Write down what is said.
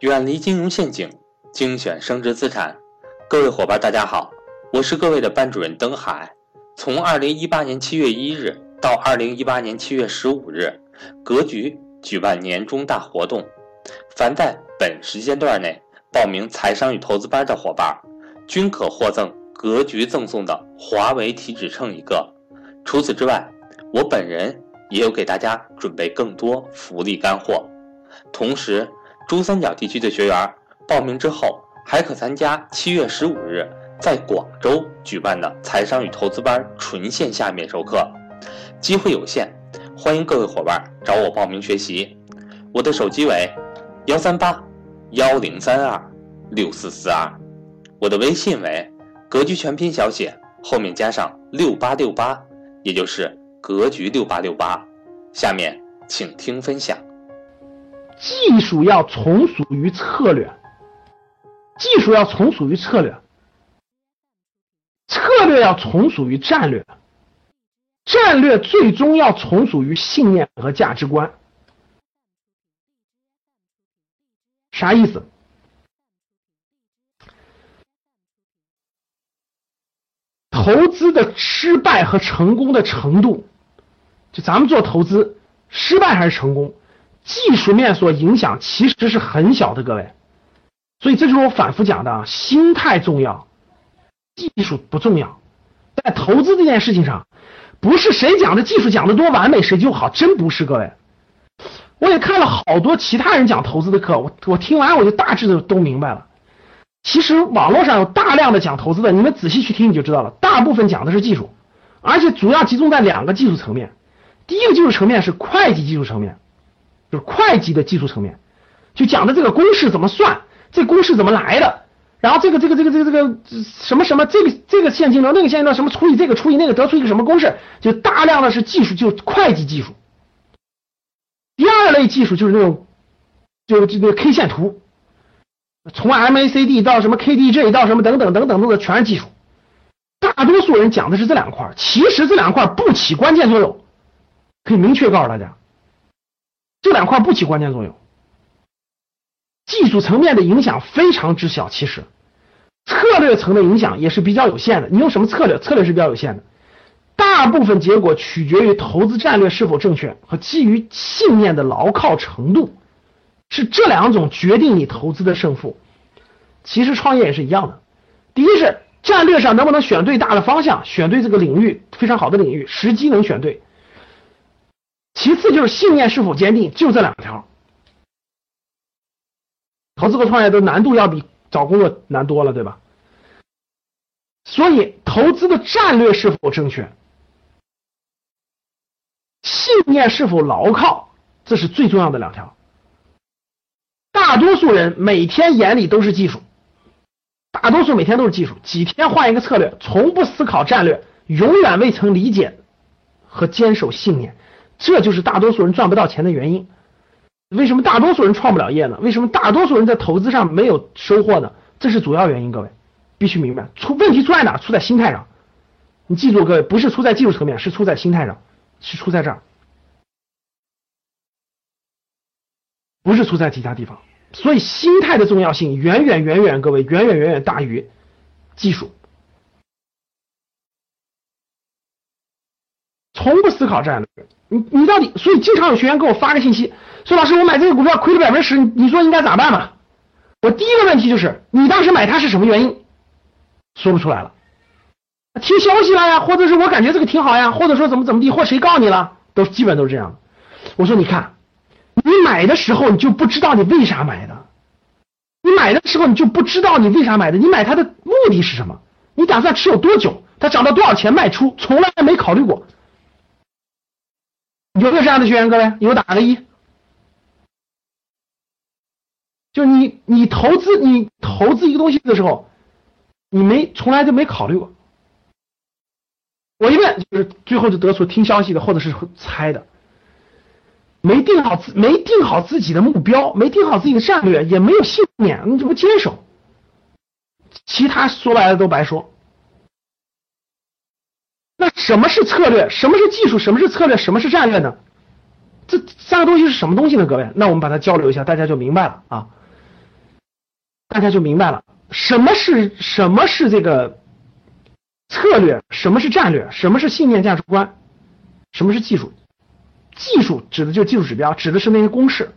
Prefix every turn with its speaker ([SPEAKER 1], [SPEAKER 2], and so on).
[SPEAKER 1] 远离金融陷阱，精选升值资产。各位伙伴，大家好，我是各位的班主任登海。从二零一八年七月一日到二零一八年七月十五日，格局举办年终大活动，凡在本时间段内报名财商与投资班的伙伴，均可获赠格局赠送的华为体脂秤一个。除此之外，我本人也有给大家准备更多福利干货。同时，珠三角地区的学员报名之后，还可参加七月十五日在广州举办的财商与投资班纯线下面授课，机会有限，欢迎各位伙伴找我报名学习。我的手机为幺三八幺零三二六四四二，我的微信为格局全拼小写后面加上六八六八，也就是格局六八六八。下面请听分享。
[SPEAKER 2] 技术要从属于策略，技术要从属于策略，策略要从属于战略，战略最终要从属于信念和价值观。啥意思？投资的失败和成功的程度，就咱们做投资，失败还是成功？技术面所影响其实是很小的，各位，所以这就是我反复讲的啊，心态重要，技术不重要。在投资这件事情上，不是谁讲的技术讲的多完美谁就好，真不是，各位。我也看了好多其他人讲投资的课，我我听完我就大致的都明白了。其实网络上有大量的讲投资的，你们仔细去听你就知道了，大部分讲的是技术，而且主要集中在两个技术层面。第一个技术层面是会计技术层面。就是会计的技术层面，就讲的这个公式怎么算，这公式怎么来的，然后这个这个这个这个这个什么什么这个这个现金流那个现金流什么除以这个除以那个得出一个什么公式，就大量的是技术，就是会计技术。第二类技术就是那种，就这个 K 线图，从 MACD 到什么 KDJ 到什么等等等等等的全是技术。大多数人讲的是这两块，其实这两块不起关键作用，可以明确告诉大家。这两块不起关键作用，技术层面的影响非常之小。其实，策略层的影响也是比较有限的。你用什么策略？策略是比较有限的。大部分结果取决于投资战略是否正确和基于信念的牢靠程度，是这两种决定你投资的胜负。其实创业也是一样的。第一是战略上能不能选对大的方向，选对这个领域非常好的领域，时机能选对。其次就是信念是否坚定，就这两条。投资和创业的难度要比找工作难多了，对吧？所以投资的战略是否正确，信念是否牢靠，这是最重要的两条。大多数人每天眼里都是技术，大多数每天都是技术，几天换一个策略，从不思考战略，永远未曾理解和坚守信念。这就是大多数人赚不到钱的原因。为什么大多数人创不了业呢？为什么大多数人在投资上没有收获呢？这是主要原因。各位必须明白，出问题出在哪？出在心态上。你记住，各位不是出在技术层面，是出在心态上，是出在这儿，不是出在其他地方。所以心态的重要性远远远远，各位远远远远大于技术。从不思考战略。你你到底，所以经常有学员给我发个信息，说老师我买这个股票亏了百分之十，你说应该咋办嘛？我第一个问题就是，你当时买它是什么原因？说不出来了，听消息了呀，或者是我感觉这个挺好呀，或者说怎么怎么地，或谁告你了，都基本都是这样。我说你看，你买的时候你就不知道你为啥买的，你买的时候你就不知道你为啥买的，你买它的目的是什么？你打算持有多久？它涨到多少钱卖出？从来没考虑过。有没有这样的学员？各位，有打个一。就你，你投资，你投资一个东西的时候，你没从来就没考虑过。我一问，就是最后就得出听消息的，或者是猜的，没定好自，没定好自己的目标，没定好自己的战略，也没有信念，你怎么坚守？其他说白了都白说。那什么是策略？什么是技术？什么是策略？什么是战略呢？这三个东西是什么东西呢？各位，那我们把它交流一下，大家就明白了啊。大家就明白了什么是什么是这个策略，什么是战略，什么是信念价值观，什么是技术。技术指的就是技术指标，指的是那些公式。